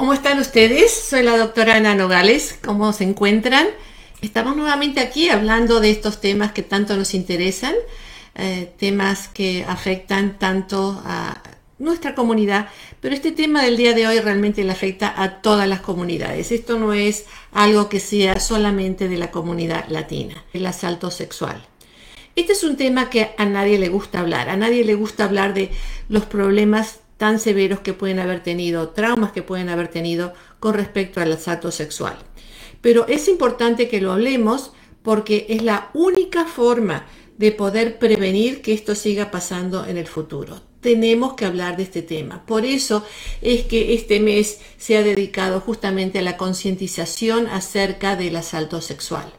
¿Cómo están ustedes? Soy la doctora Ana Nogales. ¿Cómo se encuentran? Estamos nuevamente aquí hablando de estos temas que tanto nos interesan, eh, temas que afectan tanto a nuestra comunidad, pero este tema del día de hoy realmente le afecta a todas las comunidades. Esto no es algo que sea solamente de la comunidad latina, el asalto sexual. Este es un tema que a nadie le gusta hablar, a nadie le gusta hablar de los problemas tan severos que pueden haber tenido, traumas que pueden haber tenido con respecto al asalto sexual. Pero es importante que lo hablemos porque es la única forma de poder prevenir que esto siga pasando en el futuro. Tenemos que hablar de este tema. Por eso es que este mes se ha dedicado justamente a la concientización acerca del asalto sexual.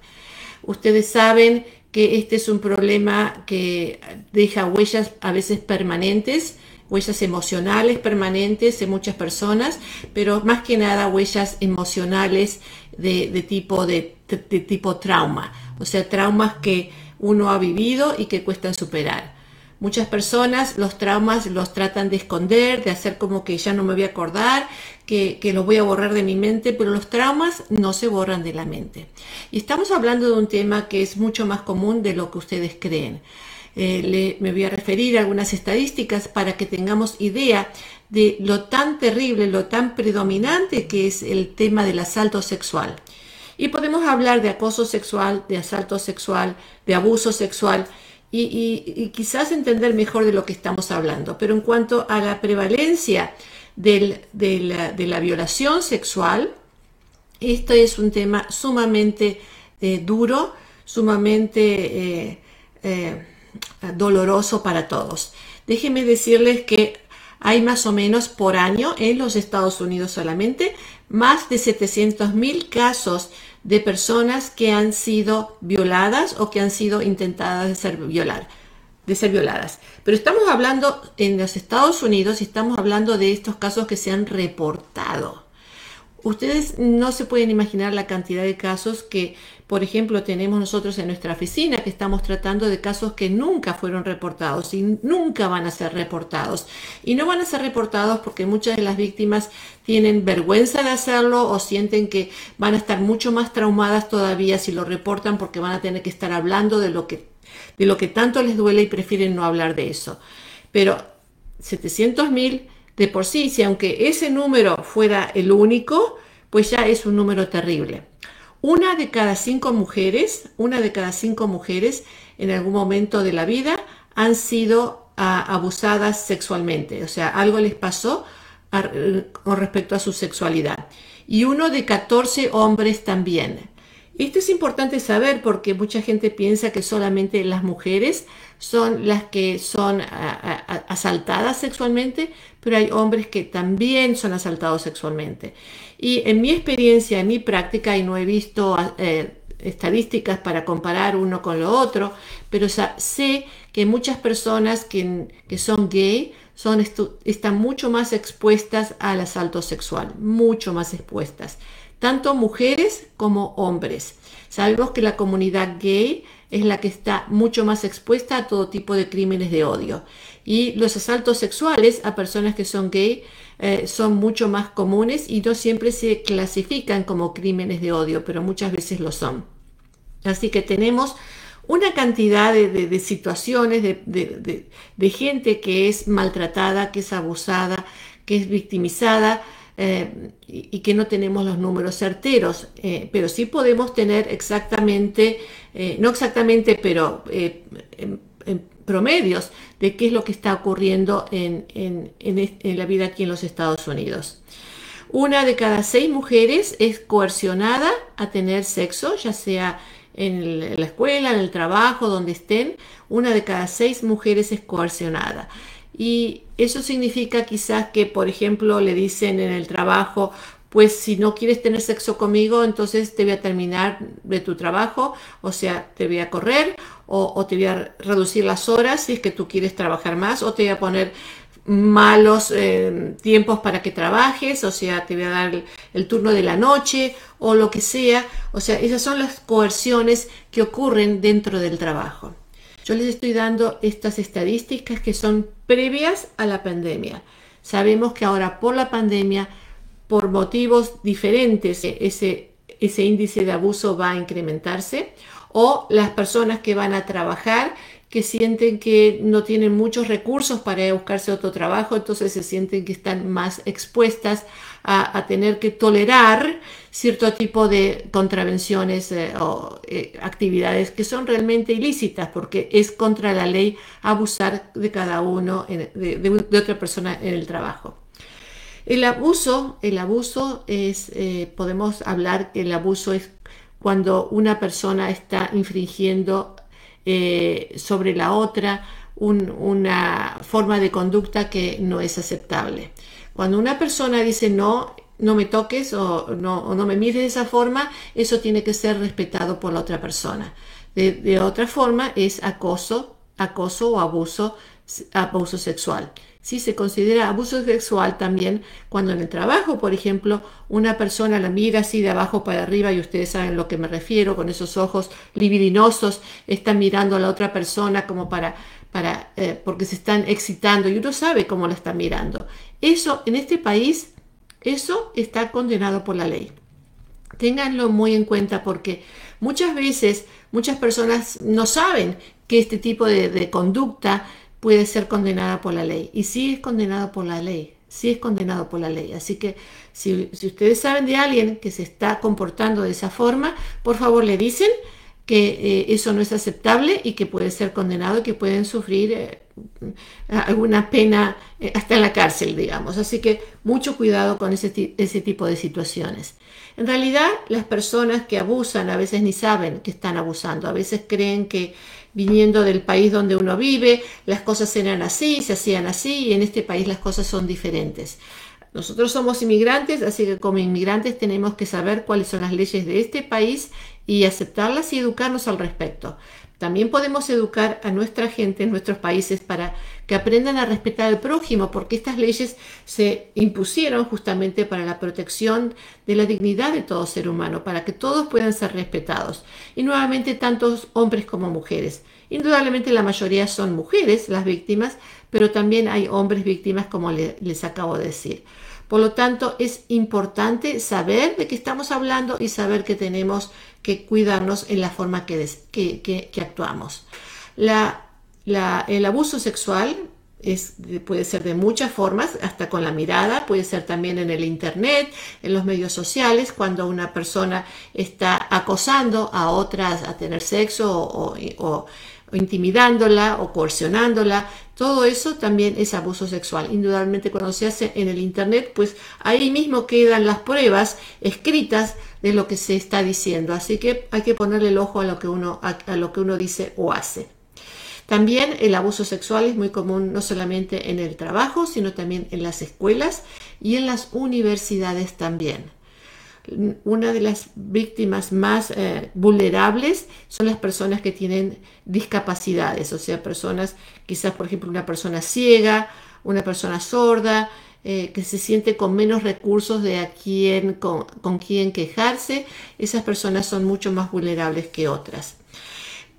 Ustedes saben que este es un problema que deja huellas a veces permanentes huellas emocionales permanentes en muchas personas, pero más que nada huellas emocionales de, tipo, de, tipo trauma, o sea, traumas que uno ha vivido y que cuestan superar. Muchas personas los traumas los tratan de esconder, de hacer como que ya no me voy a acordar, que, que los voy a borrar de mi mente, pero los traumas no se borran de la mente. Y estamos hablando de un tema que es mucho más común de lo que ustedes creen. Eh, me voy a referir a algunas estadísticas para que tengamos idea de lo tan terrible, lo tan predominante que es el tema del asalto sexual. Y podemos hablar de acoso sexual, de asalto sexual, de abuso sexual y, quizás entender mejor de lo que estamos hablando. Pero en cuanto a la prevalencia de, la, violación sexual, esto es un tema sumamente eh, duro, sumamente eh, doloroso para todos. Déjenme decirles que hay más o menos por año en los Estados Unidos solamente más de 700 mil casos de personas que han sido violadas o que han sido intentadas de ser, de ser violadas. Pero estamos hablando en los Estados Unidos y estamos hablando de estos casos que se han reportado. Ustedes no se pueden imaginar la cantidad de casos que, por ejemplo, tenemos nosotros en nuestra oficina, que estamos tratando de casos que nunca fueron reportados y nunca van a ser reportados. Y no van a ser reportados porque muchas de las víctimas tienen vergüenza de hacerlo o sienten que van a estar mucho más traumadas todavía si lo reportan porque van a tener que estar hablando de lo que, de lo que tanto les duele y prefieren no hablar de eso. Pero 700 mil de por sí, si aunque ese número fuera el único, pues ya es un número terrible. Una de cada cinco mujeres, una de cada cinco mujeres en algún momento de la vida han sido ah, abusadas sexualmente, o sea, algo les pasó con respecto a su sexualidad. Y uno de 14 hombres también. Esto es importante saber porque mucha gente piensa que solamente las mujeres son las que son asaltadas sexualmente, pero hay hombres que también son asaltados sexualmente. Y en mi experiencia, en mi práctica, y no he visto eh, estadísticas para comparar uno con lo otro, pero sé que muchas personas que, son gay son están mucho más expuestas al asalto sexual, mucho más expuestas tanto mujeres como hombres. Sabemos que la comunidad gay es la que está mucho más expuesta a todo tipo de crímenes de odio. Y los asaltos sexuales a personas que son gay eh, son mucho más comunes y no siempre se clasifican como crímenes de odio, pero muchas veces lo son. Así que tenemos una cantidad de, situaciones de, de, gente que es maltratada, que es abusada, que es victimizada eh, y, que no tenemos los números certeros, eh, pero sí podemos tener exactamente, eh, no exactamente, pero en, promedios de qué es lo que está ocurriendo en, en, la vida aquí en los Estados Unidos. Una de cada seis mujeres es coercionada a tener sexo, ya sea en la escuela, en el trabajo, donde estén. Una de cada seis mujeres es coercionada. Y eso significa quizás que, por ejemplo, le dicen en el trabajo, pues si no quieres tener sexo conmigo, entonces te voy a terminar de tu trabajo, o sea, te voy a correr o, te voy a reducir las horas si es que tú quieres trabajar más, o te voy a poner malos eh, tiempos para que trabajes, o sea, te voy a dar el, turno de la noche o lo que sea, o sea, esas son las coerciones que ocurren dentro del trabajo. Yo les estoy dando estas estadísticas que son previas a la pandemia. Sabemos que ahora por la pandemia por motivos diferentes ese, ese índice de abuso va a incrementarse o las personas que van a trabajar que sienten que no tienen muchos recursos para buscarse otro trabajo, entonces se sienten que están más expuestas a, tener que tolerar cierto tipo de contravenciones eh, o eh, actividades que son realmente ilícitas, porque es contra la ley abusar de cada uno, de, otra persona en el trabajo. El abuso, el abuso es, eh, podemos hablar que el abuso es cuando una persona está infringiendo sobre la otra una forma de conducta que no es aceptable. Cuando una persona dice no, no me toques o no, no me mires de esa forma, eso tiene que ser respetado por la otra persona. De, otra forma es acoso, acoso o abuso, abuso sexual. Sí, se considera abuso sexual también cuando en el trabajo, por ejemplo, una persona la mira así de abajo para arriba y ustedes saben a lo que me refiero, con esos ojos libidinosos, están mirando a la otra persona como para, para eh, porque se están excitando y uno sabe cómo la está mirando. Eso en este país, eso está condenado por la ley. Ténganlo muy en cuenta porque muchas veces muchas personas no saben que este tipo de conducta puede ser condenada por la ley. Y sí es condenado por la ley, es condenado por la ley. Así que si, ustedes saben de alguien que se está comportando de esa forma, por favor le dicen que eh, eso no es aceptable y que puede ser condenado y que pueden sufrir eh, alguna pena eh, hasta en la cárcel, digamos. Así que mucho cuidado con ese, ese tipo de situaciones. En realidad, las personas que abusan a veces ni saben que están abusando, a veces creen que viniendo del país donde uno vive, las cosas eran así, se hacían así y en este país las cosas son diferentes. Nosotros somos inmigrantes, así que como inmigrantes tenemos que saber cuáles son las leyes de este país y aceptarlas y educarnos al respecto. También podemos educar a nuestra gente en nuestros países para que aprendan a respetar al prójimo, porque estas leyes se impusieron justamente para la protección de la dignidad de todo ser humano, para que todos puedan ser respetados. Y nuevamente, tantos hombres como mujeres. Indudablemente la mayoría son mujeres las víctimas, pero también hay hombres víctimas, como les acabo de decir. Por lo tanto, es importante saber de qué estamos hablando y saber que tenemos que cuidarnos en la forma que, que, actuamos. el abuso sexual es, puede ser de muchas formas, hasta con la mirada, puede ser también en el Internet, en los medios sociales, cuando una persona está acosando a otras a tener sexo o intimidándola o coercionándola, todo eso también es abuso sexual. Indudablemente cuando se hace en el Internet, pues ahí mismo quedan las pruebas escritas de lo que se está diciendo. Así que hay que ponerle el ojo a lo que uno, a, lo que uno dice o hace. También el abuso sexual es muy común no solamente en el trabajo, sino también en las escuelas y en las universidades también una de las víctimas más eh, vulnerables son las personas que tienen discapacidades, o sea, personas, quizás por ejemplo una persona ciega, una persona sorda, eh, que se siente con menos recursos de a quién, con, con quién quejarse, esas personas son mucho más vulnerables que otras.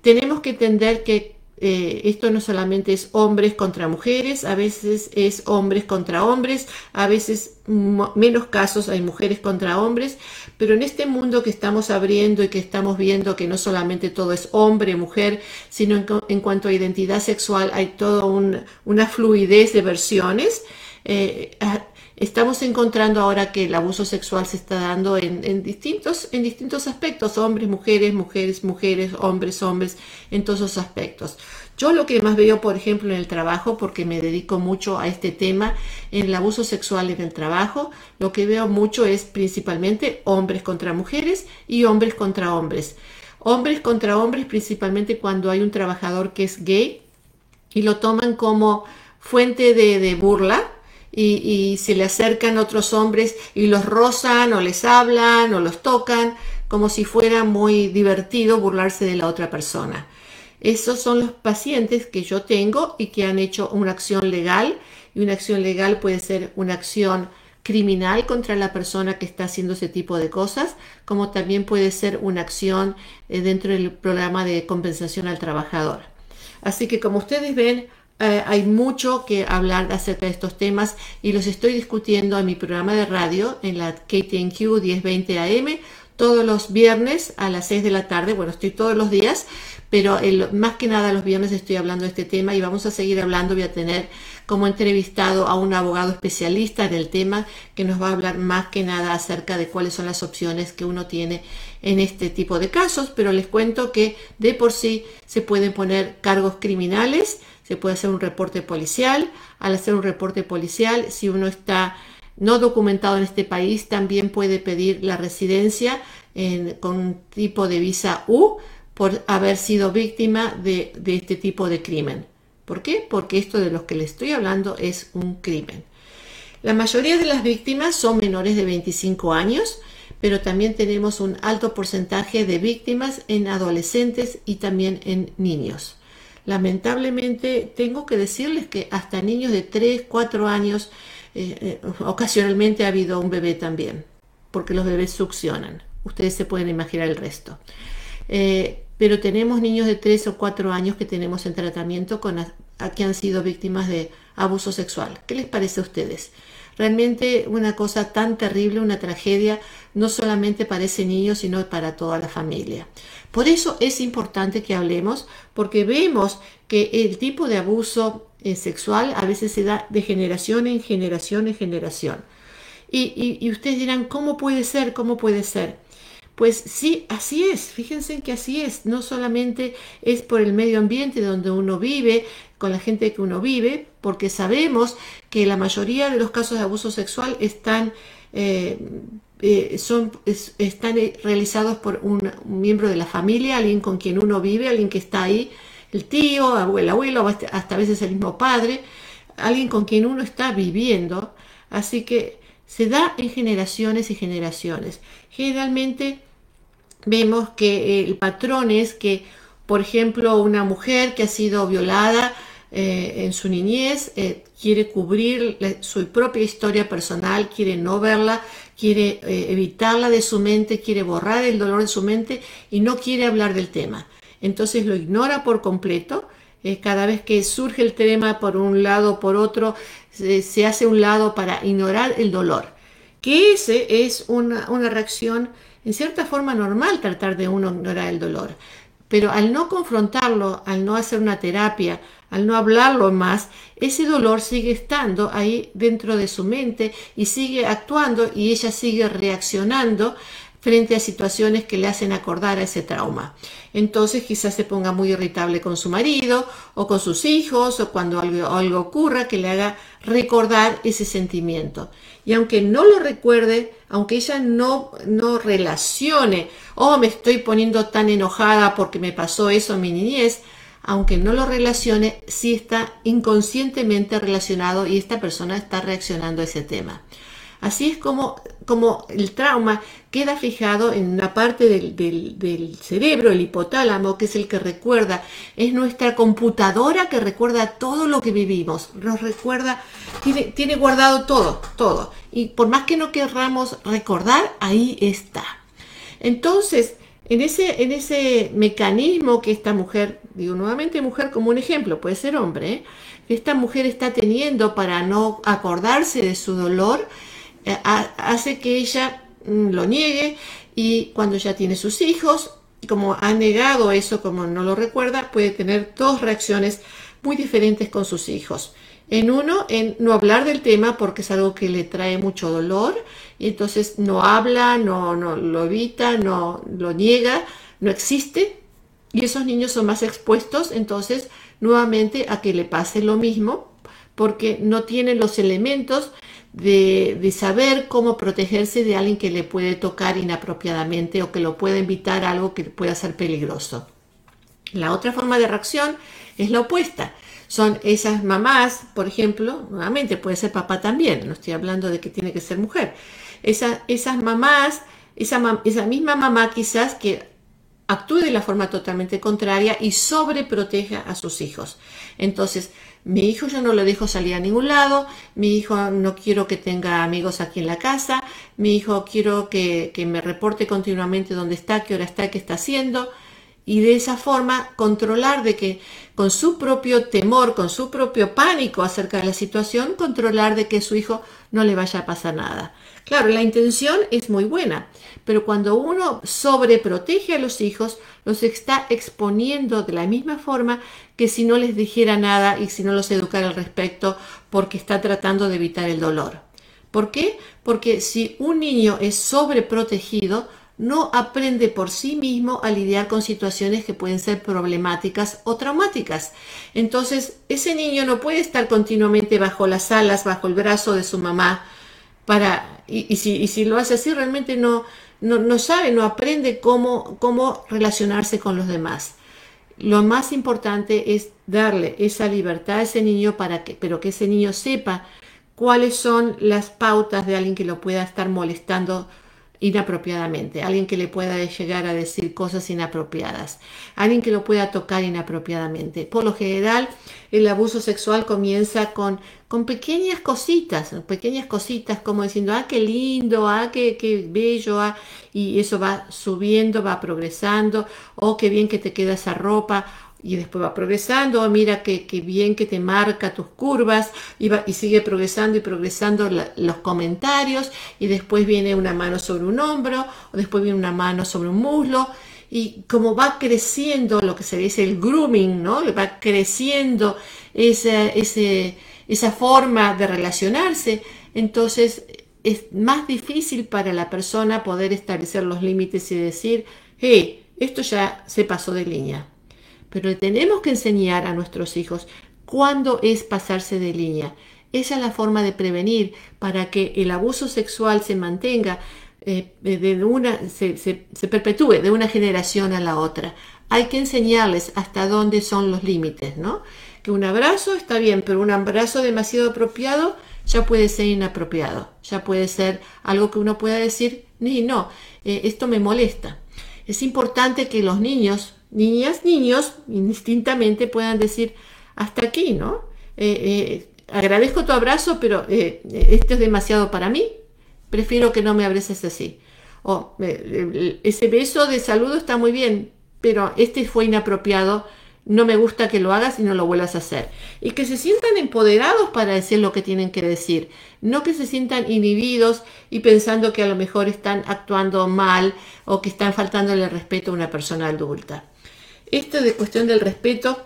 Tenemos que entender que eh, esto no solamente es hombres contra mujeres, a veces es hombres contra hombres, a veces menos casos hay mujeres contra hombres, pero en este mundo que estamos abriendo y que estamos viendo que no solamente todo es hombre, mujer, sino en, cuanto a identidad sexual hay toda una fluidez de versiones. Eh, estamos encontrando ahora que el abuso sexual se está dando en, distintos, en distintos aspectos, hombres, mujeres, mujeres, mujeres, hombres, hombres, en todos esos aspectos. Yo lo que más veo, por ejemplo, en el trabajo, porque me dedico mucho a este tema, en el abuso sexual en el trabajo, lo que veo mucho es principalmente hombres contra mujeres y hombres contra hombres. Hombres contra hombres principalmente cuando hay un trabajador que es gay y lo toman como fuente de burla y, se le acercan otros hombres y los rozan o les hablan o los tocan como si fuera muy divertido burlarse de la otra persona. Esos son los pacientes que yo tengo y que han hecho una acción legal y una acción legal puede ser una acción criminal contra la persona que está haciendo ese tipo de cosas, como también puede ser una acción eh, dentro del programa de compensación al trabajador. Así que como ustedes ven, eh, hay mucho que hablar acerca de estos temas y los estoy discutiendo en mi programa de radio en la KTNQ 1020 AM todos los viernes a las 6 de la tarde. Bueno, estoy todos los días, pero más que nada los viernes estoy hablando de este tema y vamos a seguir hablando. Voy a tener como entrevistado a un abogado especialista en el tema que nos va a hablar más que nada acerca de cuáles son las opciones que uno tiene en este tipo de casos, pero les cuento que de por sí se pueden poner cargos criminales puede hacer un reporte policial. Al hacer un reporte policial, si uno está no documentado en este país, también puede pedir la residencia con un tipo de visa U por haber sido víctima de, de este tipo de crimen. ¿Por qué? Porque esto de lo que le estoy hablando es un crimen. La mayoría de las víctimas son menores de 25 años, pero también tenemos un alto porcentaje de víctimas en adolescentes y también en niños. Lamentablemente tengo que decirles que hasta niños de 3, 4 años eh, eh, ocasionalmente ha habido un bebé también, porque los bebés succionan. Ustedes se pueden imaginar el resto. Eh, pero tenemos niños de 3 o 4 años que tenemos en tratamiento con que han sido víctimas de abuso sexual. ¿Qué les parece a ustedes? Realmente una cosa tan terrible, una tragedia, no solamente para ese niño, sino para toda la familia. Por eso es importante que hablemos, porque vemos que el tipo de abuso eh, sexual a veces se da de generación en generación en generación. Y, y ustedes dirán, ¿cómo puede ser? ¿Cómo puede ser? Pues sí, así es, fíjense que así es, no solamente es por el medio ambiente donde uno vive, con la gente que uno vive, porque sabemos que la mayoría de los casos de abuso sexual están, eh, eh, son, están realizados por un, miembro de la familia, alguien con quien uno vive, alguien que está ahí, el tío, el abuelo, hasta a veces el mismo padre, alguien con quien uno está viviendo. Así que se da en generaciones y generaciones. Generalmente vemos que el patrón es que, por ejemplo, una mujer que ha sido violada eh, en su niñez eh, quiere cubrir su propia historia personal, quiere no verla, quiere eh, evitarla de su mente, quiere borrar el dolor de su mente y no quiere hablar del tema. Entonces lo ignora por completo. cada vez que surge el tema por un lado o por otro, se, hace un lado para ignorar el dolor. Que ese es una, una reacción en cierta forma normal tratar de uno ignorar el dolor. Pero al no confrontarlo, al no hacer una terapia, al no hablarlo más, ese dolor sigue estando ahí dentro de su mente y sigue actuando y ella sigue reaccionando frente a situaciones que le hacen acordar a ese trauma. Entonces quizás se ponga muy irritable con su marido o con sus hijos o cuando algo, algo ocurra que le haga recordar ese sentimiento. Y aunque no lo recuerde, aunque ella no, no relacione, oh, me estoy poniendo tan enojada porque me pasó eso en mi niñez, aunque no lo relacione, sí está inconscientemente relacionado y esta persona está reaccionando a ese tema. Así es como, como el trauma queda fijado en una parte del, cerebro, el hipotálamo, que es el que recuerda, es nuestra computadora que recuerda todo lo que vivimos, nos recuerda, tiene, tiene guardado todo, todo. Y por más que no querramos recordar, ahí está. Entonces, en ese, en ese mecanismo que esta mujer, digo nuevamente mujer como un ejemplo, puede ser hombre, que esta mujer está teniendo para no acordarse de su dolor, eh, hace que ella mm, lo niegue y cuando ya tiene sus hijos, como ha negado eso, como no lo recuerda, puede tener dos reacciones muy diferentes con sus hijos. En uno, en no hablar del tema porque es algo que le trae mucho dolor y entonces no habla, no, lo evita, no lo niega, no existe y esos niños son más expuestos entonces nuevamente a que le pase lo mismo porque no tienen los elementos de, saber cómo protegerse de alguien que le puede tocar inapropiadamente o que lo pueda invitar a algo que pueda ser peligroso. La otra forma de reacción es la opuesta. Son esas mamás, por ejemplo, nuevamente puede ser papá también, no estoy hablando de que tiene que ser mujer. esas mamás, esa, esa misma mamá quizás que actúe de la forma totalmente contraria y sobreproteja a sus hijos. Entonces, mi hijo yo no lo dejo salir a ningún lado, mi hijo no quiero que tenga amigos aquí en la casa, mi hijo quiero que, me reporte continuamente dónde está, qué hora está, qué está haciendo. Y de esa forma controlar de que con su propio temor, con su propio pánico acerca de la situación, controlar de que su hijo no le vaya a pasar nada. Claro, la intención es muy buena, pero cuando uno sobreprotege a los hijos, los está exponiendo de la misma forma que si no les dijera nada y si no los educara al respecto porque está tratando de evitar el dolor. ¿Por qué? Porque si un niño es sobreprotegido, no aprende por sí mismo a lidiar con situaciones que pueden ser problemáticas o traumáticas. Entonces, ese niño no puede estar continuamente bajo las alas, bajo el brazo de su mamá, para, y, si, lo hace así, realmente no, no, sabe, no aprende cómo, cómo relacionarse con los demás. Lo más importante es darle esa libertad a ese niño para que, pero que ese niño sepa cuáles son las pautas de alguien que lo pueda estar molestando inapropiadamente, alguien que le pueda llegar a decir cosas inapropiadas, alguien que lo pueda tocar inapropiadamente. Por lo general, el abuso sexual comienza con, con pequeñas cositas, pequeñas cositas como diciendo, ah, qué lindo, ah, qué, qué bello, ah, y eso va subiendo, va progresando, oh, qué bien que te queda esa ropa, y después va progresando, mira qué, bien que te marca tus curvas, y, y sigue progresando y progresando los comentarios, y después viene una mano sobre un hombro, o después viene una mano sobre un muslo, y como va creciendo lo que se dice el grooming, ¿no? Va creciendo esa, esa forma de relacionarse, entonces es más difícil para la persona poder establecer los límites y decir, hey, esto ya se pasó de línea pero tenemos que enseñar a nuestros hijos cuándo es pasarse de línea. Esa es la forma de prevenir para que el abuso sexual se mantenga, eh, de una, se, se, perpetúe de una generación a la otra. Hay que enseñarles hasta dónde son los límites, ¿no? Que un abrazo está bien, pero un abrazo demasiado apropiado ya puede ser inapropiado, ya puede ser algo que uno pueda decir, ni no, eh, esto me molesta. Es importante que los niños niñas, niños, indistintamente puedan decir, hasta aquí, ¿no? Eh, eh, agradezco tu abrazo, pero eh, esto es demasiado para mí, prefiero que no me abraces así. O ese beso de saludo está muy bien, pero este fue inapropiado, no me gusta que lo hagas y no lo vuelvas a hacer. Y que se sientan empoderados para decir lo que tienen que decir, no que se sientan inhibidos y pensando que a lo mejor están actuando mal o que están faltándole respeto a una persona adulta. Esto de cuestión del respeto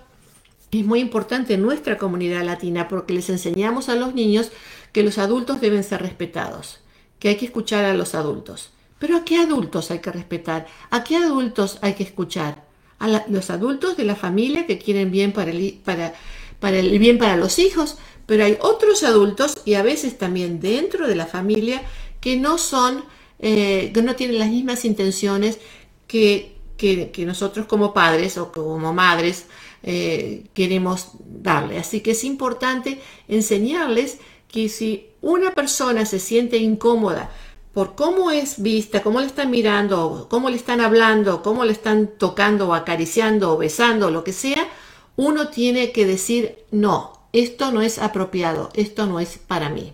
es muy importante en nuestra comunidad latina porque les enseñamos a los niños que los adultos deben ser respetados, que hay que escuchar a los adultos. Pero ¿a qué adultos hay que respetar? ¿A qué adultos hay que escuchar? A los adultos de la familia que quieren bien para el, bien para los hijos, pero hay otros adultos y a veces también dentro de la familia que no son, eh, que no tienen las mismas intenciones que que, nosotros como padres o como madres eh, queremos darle. Así que es importante enseñarles que si una persona se siente incómoda por cómo es vista, cómo le están mirando, cómo le están hablando, cómo le están tocando o acariciando o besando, lo que sea, uno tiene que decir no, esto no es apropiado, esto no es para mí.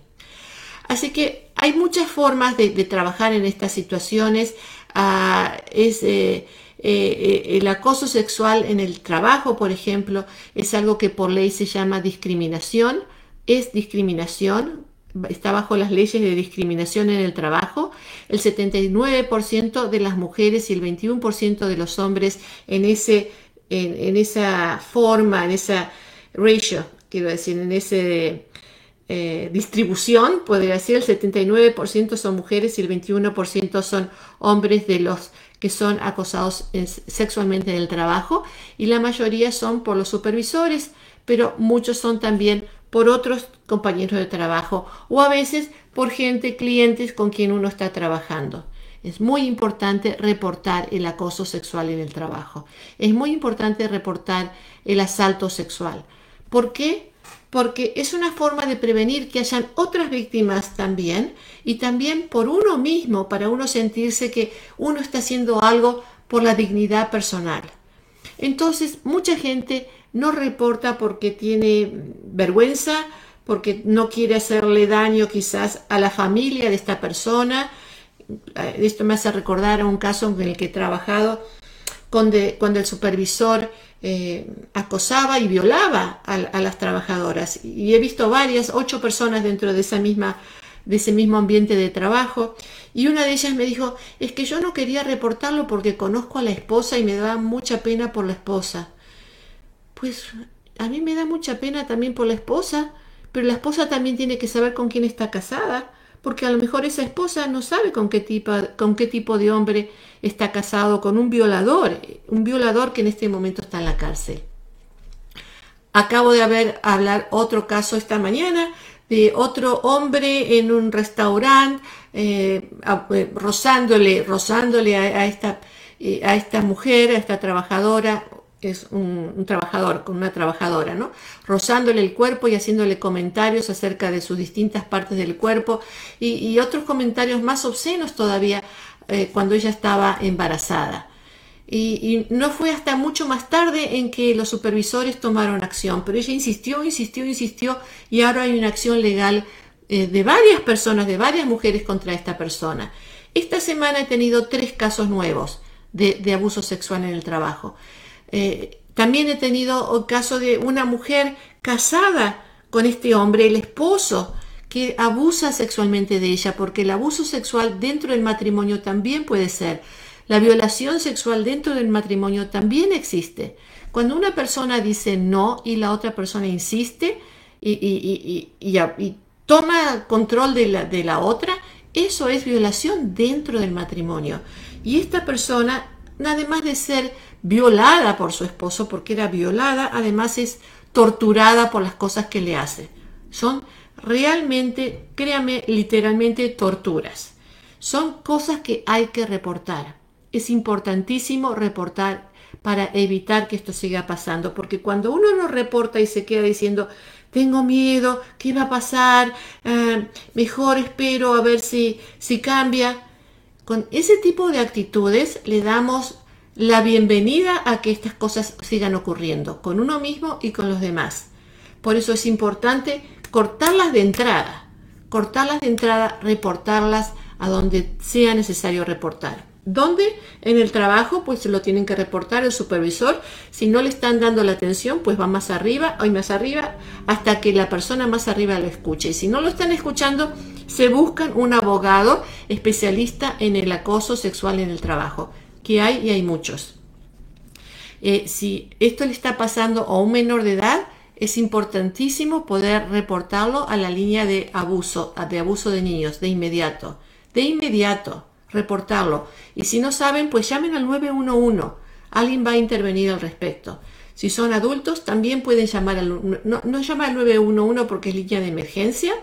Así que hay muchas formas de, trabajar en estas situaciones. Ah, eh, eh, eh, el acoso sexual en el trabajo, por ejemplo, es algo que por ley se llama discriminación, es discriminación, está bajo las leyes de discriminación en el trabajo. El 79% de las mujeres y el 21% de los hombres en, ese, en, esa forma, en esa ratio, quiero decir, en esa eh, distribución, podría decir, el 79% son mujeres y el 21% son hombres de los que son acosados sexualmente en el trabajo y la mayoría son por los supervisores, pero muchos son también por otros compañeros de trabajo o a veces por gente, clientes con quien uno está trabajando. Es muy importante reportar el acoso sexual en el trabajo. Es muy importante reportar el asalto sexual. ¿Por qué? Porque es una forma de prevenir que hayan otras víctimas también y también por uno mismo, para uno sentirse que uno está haciendo algo por la dignidad personal. Entonces, mucha gente no reporta porque tiene vergüenza, porque no quiere hacerle daño quizás a la familia de esta persona. Esto me hace recordar a un caso en el que he trabajado cuando, cuando el supervisor eh, acosaba y violaba a, las trabajadoras. Y he visto varias, ocho personas dentro de esa misma de ese mismo ambiente de trabajo. Y una de ellas me dijo es que yo no quería reportarlo porque conozco a la esposa y me da mucha pena por la esposa pues a mí me da mucha pena también por la esposa pero la esposa también tiene que saber con quién está casada porque a lo mejor esa esposa no sabe con qué tipo, con qué tipo de hombre está casado, con un violador, un violador que en este momento está en la cárcel. Acabo de haber hablar otro caso esta mañana de otro hombre en un restaurante eh, eh, rozándole, rozándole a, esta, eh, a esta mujer, a esta trabajadora, es un, trabajador con una trabajadora, ¿no? Rozándole el cuerpo y haciéndole comentarios acerca de sus distintas partes del cuerpo y, otros comentarios más obscenos todavía eh, cuando ella estaba embarazada. Y, no fue hasta mucho más tarde en que los supervisores tomaron acción, pero ella insistió, insistió, insistió y ahora hay una acción legal eh, de varias personas, de varias mujeres contra esta persona. Esta semana he tenido tres casos nuevos de, de abuso sexual en el trabajo. Eh, también he tenido el caso de una mujer casada con este hombre, el esposo, que abusa sexualmente de ella, porque el abuso sexual dentro del matrimonio también puede ser. La violación sexual dentro del matrimonio también existe. Cuando una persona dice no y la otra persona insiste y, y toma control de la, de la otra, eso es violación dentro del matrimonio. Y esta persona, además de ser violada por su esposo porque era violada, además es torturada por las cosas que le hace. Son realmente, créame, literalmente torturas. Son cosas que hay que reportar. Es importantísimo reportar para evitar que esto siga pasando, porque cuando uno no reporta y se queda diciendo, tengo miedo, ¿qué va a pasar? Ah, mejor espero a ver si, si cambia. Con ese tipo de actitudes le damos la bienvenida a que estas cosas sigan ocurriendo con uno mismo y con los demás. Por eso es importante cortarlas de entrada, cortarlas de entrada, reportarlas a donde sea necesario reportar. ¿Dónde? En el trabajo, pues lo tienen que reportar el supervisor. Si no le están dando la atención, pues va más arriba, hoy más arriba, hasta que la persona más arriba lo escuche. Y si no lo están escuchando, se buscan un abogado especialista en el acoso sexual en el trabajo que hay y hay muchos. Eh, si esto le está pasando a un menor de edad, es importantísimo poder reportarlo a la línea de abuso, de abuso de niños, de inmediato. De inmediato, reportarlo. Y si no saben, pues llamen al 911. Alguien va a intervenir al respecto. Si son adultos, también pueden llamar al... No, no llama al 911 porque es línea de emergencia.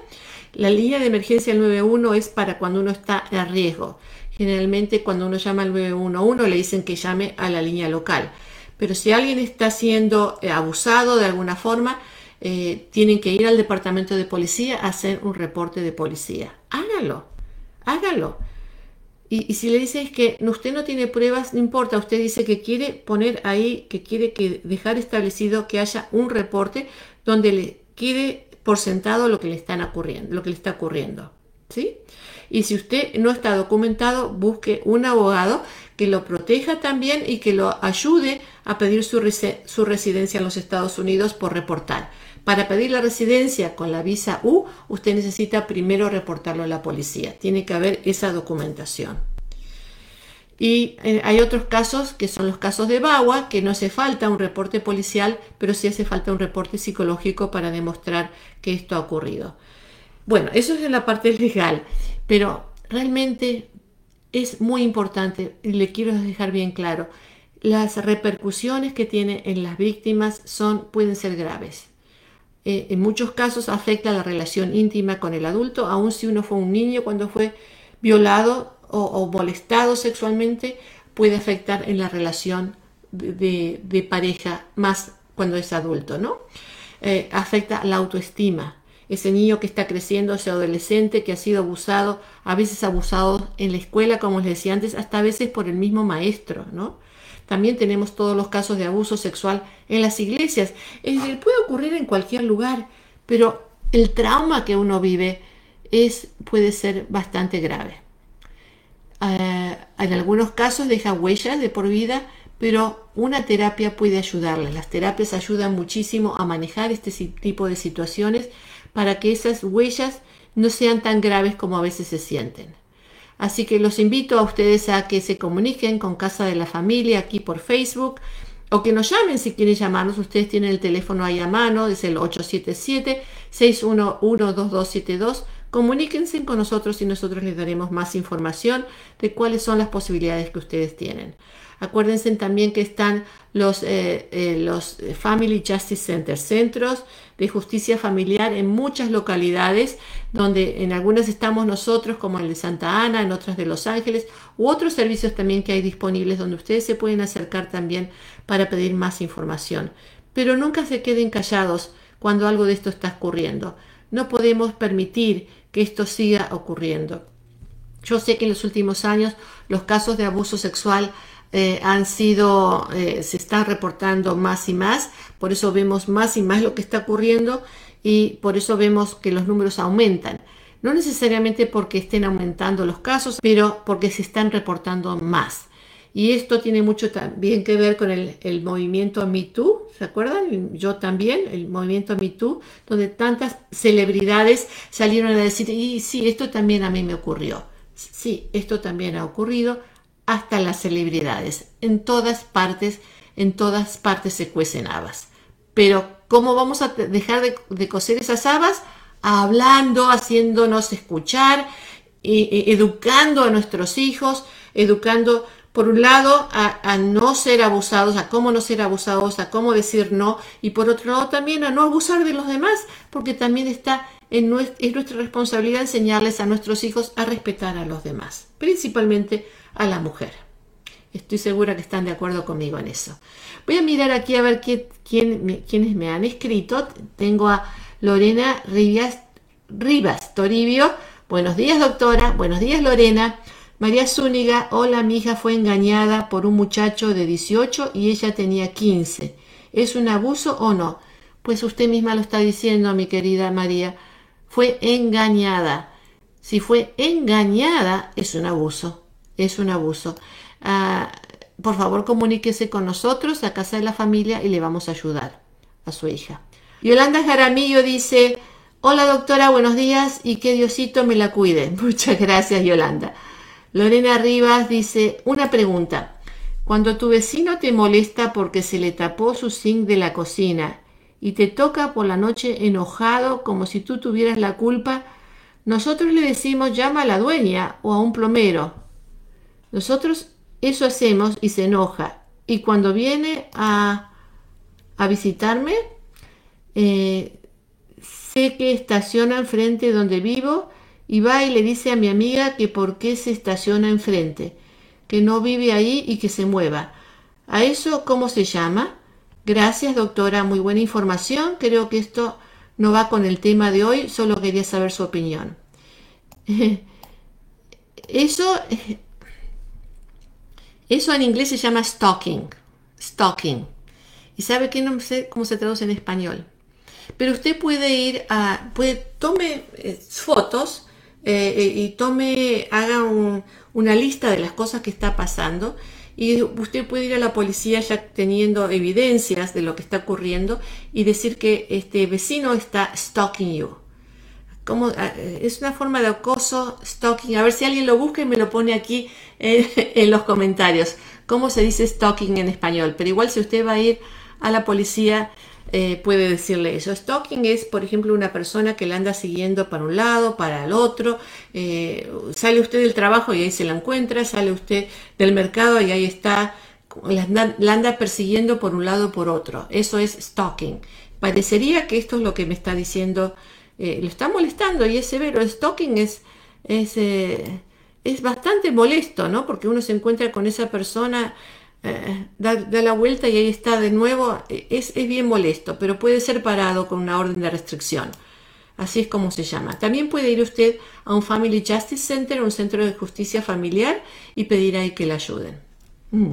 La línea de emergencia al 911 es para cuando uno está en riesgo. Generalmente cuando uno llama al 911 le dicen que llame a la línea local. Pero si alguien está siendo eh, abusado de alguna forma, eh, tienen que ir al departamento de policía a hacer un reporte de policía. Hágalo, hágalo. Y, si le dicen que usted no tiene pruebas, no importa, usted dice que quiere poner ahí, que quiere que dejar establecido que haya un reporte donde le quede por sentado lo que le, están ocurriendo, lo que le está ocurriendo. ¿Sí? Y si usted no está documentado, busque un abogado que lo proteja también y que lo ayude a pedir su, su residencia en los Estados Unidos por reportar. Para pedir la residencia con la visa U, usted necesita primero reportarlo a la policía. Tiene que haber esa documentación. Y eh, hay otros casos que son los casos de Bagua, que no hace falta un reporte policial, pero sí hace falta un reporte psicológico para demostrar que esto ha ocurrido. Bueno, eso es en la parte legal. Pero realmente es muy importante y le quiero dejar bien claro, las repercusiones que tiene en las víctimas son, pueden ser graves. Eh, en muchos casos afecta la relación íntima con el adulto, aun si uno fue un niño cuando fue violado o, molestado sexualmente, puede afectar en la relación de, pareja más cuando es adulto, ¿no? Eh, afecta la autoestima, ese niño que está creciendo, ese adolescente que ha sido abusado, a veces abusado en la escuela, como les decía antes, hasta a veces por el mismo maestro, ¿no? También tenemos todos los casos de abuso sexual en las iglesias. Es decir, puede ocurrir en cualquier lugar, pero el trauma que uno vive es, puede ser bastante grave. En algunos casos deja huellas de por vida, pero una terapia puede ayudarles. Las terapias ayudan muchísimo a manejar este tipo de situaciones para que esas huellas no sean tan graves como a veces se sienten. Así que los invito a ustedes a que se comuniquen con Casa de la Familia aquí por Facebook o que nos llamen si quieren llamarnos. Ustedes tienen el teléfono ahí a mano, es el 877-611-2272. Comuníquense con nosotros y nosotros les daremos más información de cuáles son las posibilidades que ustedes tienen. Acuérdense también que están los, eh, eh, los Family Justice Centers, centros de justicia familiar en muchas localidades, donde en algunas estamos nosotros, como el de Santa Ana, en otras de Los Ángeles, u otros servicios también que hay disponibles, donde ustedes se pueden acercar también para pedir más información. Pero nunca se queden callados cuando algo de esto está ocurriendo. No podemos permitir que esto siga ocurriendo. Yo sé que en los últimos años los casos de abuso sexual eh, han sido, eh, se están reportando más y más, por eso vemos más y más lo que está ocurriendo y por eso vemos que los números aumentan. No necesariamente porque estén aumentando los casos, pero porque se están reportando más. Y esto tiene mucho también que ver con el, movimiento MeToo, ¿se acuerdan? Yo también, el movimiento MeToo, donde tantas celebridades salieron a decir, y sí, esto también a mí me ocurrió. Sí, esto también ha ocurrido hasta las celebridades. En todas partes, en todas partes se cuecen habas. Pero ¿cómo vamos a dejar de, coser esas habas? Hablando, haciéndonos escuchar, educando a nuestros hijos, educando por un lado a, no ser abusados, a cómo no ser abusados, a cómo decir no, y por otro lado también a no abusar de los demás, porque también está en es nuestra responsabilidad enseñarles a nuestros hijos a respetar a los demás, principalmente a la mujer. Estoy segura que están de acuerdo conmigo en eso. Voy a mirar aquí a ver quién, quiénes me han escrito. Tengo a Lorena Rivas Toribio. Buenos días, doctora. Buenos días, Lorena. María Zúñiga, hola, mi hija fue engañada por un muchacho de 18 y ella tenía 15. ¿Es un abuso o no? Pues usted misma lo está diciendo, mi querida María. Fue engañada. Si fue engañada, es un abuso es un abuso. Ah, por favor, comuníquese con nosotros a Casa de la Familia y le vamos a ayudar a su hija. Yolanda Jaramillo dice, hola doctora, buenos días y que Diosito me la cuide. Muchas gracias, Yolanda. Lorena Rivas dice, una pregunta. Cuando tu vecino te molesta porque se le tapó su zinc de la cocina y te toca por la noche enojado como si tú tuvieras la culpa, nosotros le decimos llama a la dueña o a un plomero. Nosotros eso hacemos y se enoja. Y cuando viene a, a visitarme, eh, sé que estaciona enfrente donde vivo y va y le dice a mi amiga que por qué se estaciona enfrente, que no vive ahí y que se mueva. ¿A eso cómo se llama? Gracias, doctora, muy buena información. Creo que esto no va con el tema de hoy, solo quería saber su opinión. Eso eso en inglés se llama stalking. Stalking. Y sabe que no sé cómo se traduce en español. Pero usted puede ir a, puede, tome eh, fotos eh, eh, y tome, haga una lista de las cosas que está pasando y usted puede ir a la policía ya teniendo evidencias de lo que está ocurriendo y decir que este vecino está stalking you. Como, es una forma de acoso, stalking. A ver si alguien lo busca y me lo pone aquí en, los comentarios cómo se dice stalking en español. Pero igual si usted va a ir a la policía, eh, puede decirle eso. Stalking es, por ejemplo, una persona que la anda siguiendo para un lado, para el otro. Eh, sale usted del trabajo y ahí se la encuentra. Sale usted del mercado y ahí está. La anda, persiguiendo por un lado por otro. Eso es stalking. Parecería que esto es lo que me está diciendo. Eh, lo está molestando y es severo. Stalking es, es es bastante molesto, ¿no? Porque uno se encuentra con esa persona, eh, da, la vuelta y ahí está de nuevo. Es, es, bien molesto, pero puede ser parado con una orden de restricción. Así es como se llama. También puede ir usted a un Family Justice Center, un centro de justicia familiar, y pedir ahí que le ayuden. Mm.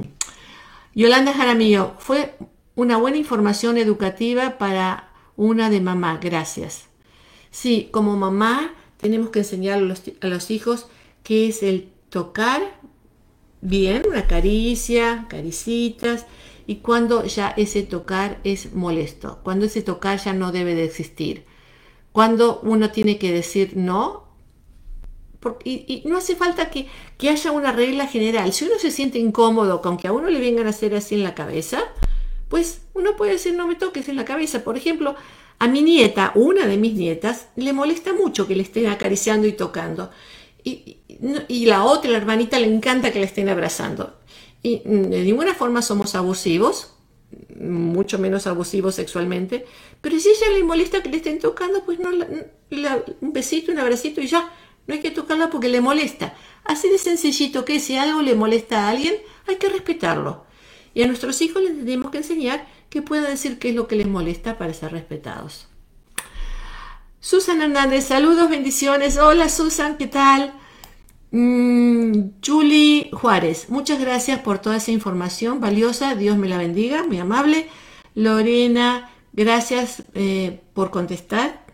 Yolanda Jaramillo, fue una buena información educativa para una de mamá. Gracias. Sí, como mamá tenemos que enseñar a los, a los hijos que es el tocar bien, una caricia, caricitas, y cuando ya ese tocar es molesto, cuando ese tocar ya no debe de existir, cuando uno tiene que decir no, y, no hace falta que, que, haya una regla general. Si uno se siente incómodo con que a uno le vengan a hacer así en la cabeza, pues uno puede decir no me toques en la cabeza. Por ejemplo, a mi nieta, una de mis nietas, le molesta mucho que le estén acariciando y tocando. Y, la otra, la hermanita, le encanta que le estén abrazando. Y de ninguna forma somos abusivos, mucho menos abusivos sexualmente, pero si ella le molesta que le estén tocando, pues no, un besito, un abracito y ya, no hay que tocarla porque le molesta. Así de sencillito que si algo le molesta a alguien, hay que respetarlo. Y a nuestros hijos les tenemos que enseñar que pueda decir qué es lo que les molesta para ser respetados. Susan Hernández, saludos, bendiciones. Hola Susan, ¿qué tal? Mm, Julie Juárez, muchas gracias por toda esa información valiosa. Dios me la bendiga, muy amable. Lorena, gracias eh, por contestar.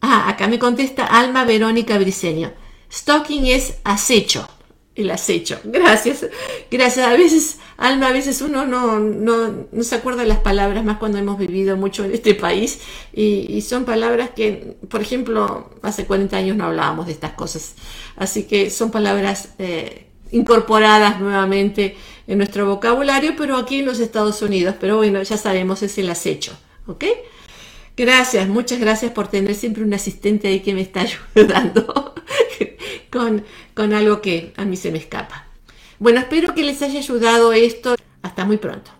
Ah, acá me contesta Alma Verónica Briceño. Stalking es acecho. El acecho. Gracias. Gracias. A veces, Alma, a veces uno no, no, no se acuerda de las palabras, más cuando hemos vivido mucho en este país. Y, son palabras que, por ejemplo, hace 40 años no hablábamos de estas cosas. Así que son palabras eh, incorporadas nuevamente en nuestro vocabulario, pero aquí en los Estados Unidos. Pero bueno, ya sabemos, es el acecho. ¿Ok? Gracias, muchas gracias por tener siempre un asistente ahí que me está ayudando con, con algo que a mí se me escapa. Bueno, espero que les haya ayudado esto. Hasta muy pronto.